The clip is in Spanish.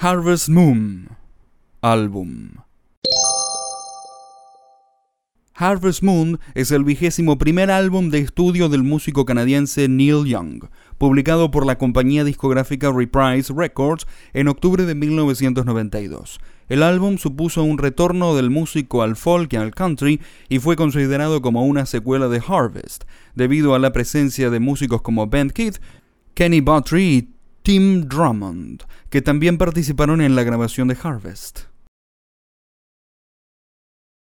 Harvest Moon álbum. Harvest Moon es el vigésimo primer álbum de estudio del músico canadiense Neil Young, publicado por la compañía discográfica Reprise Records en octubre de 1992. El álbum supuso un retorno del músico al folk y al country y fue considerado como una secuela de Harvest, debido a la presencia de músicos como Ben Keith, Kenny Buttrey y Tim Drummond, que también participaron en la grabación de Harvest.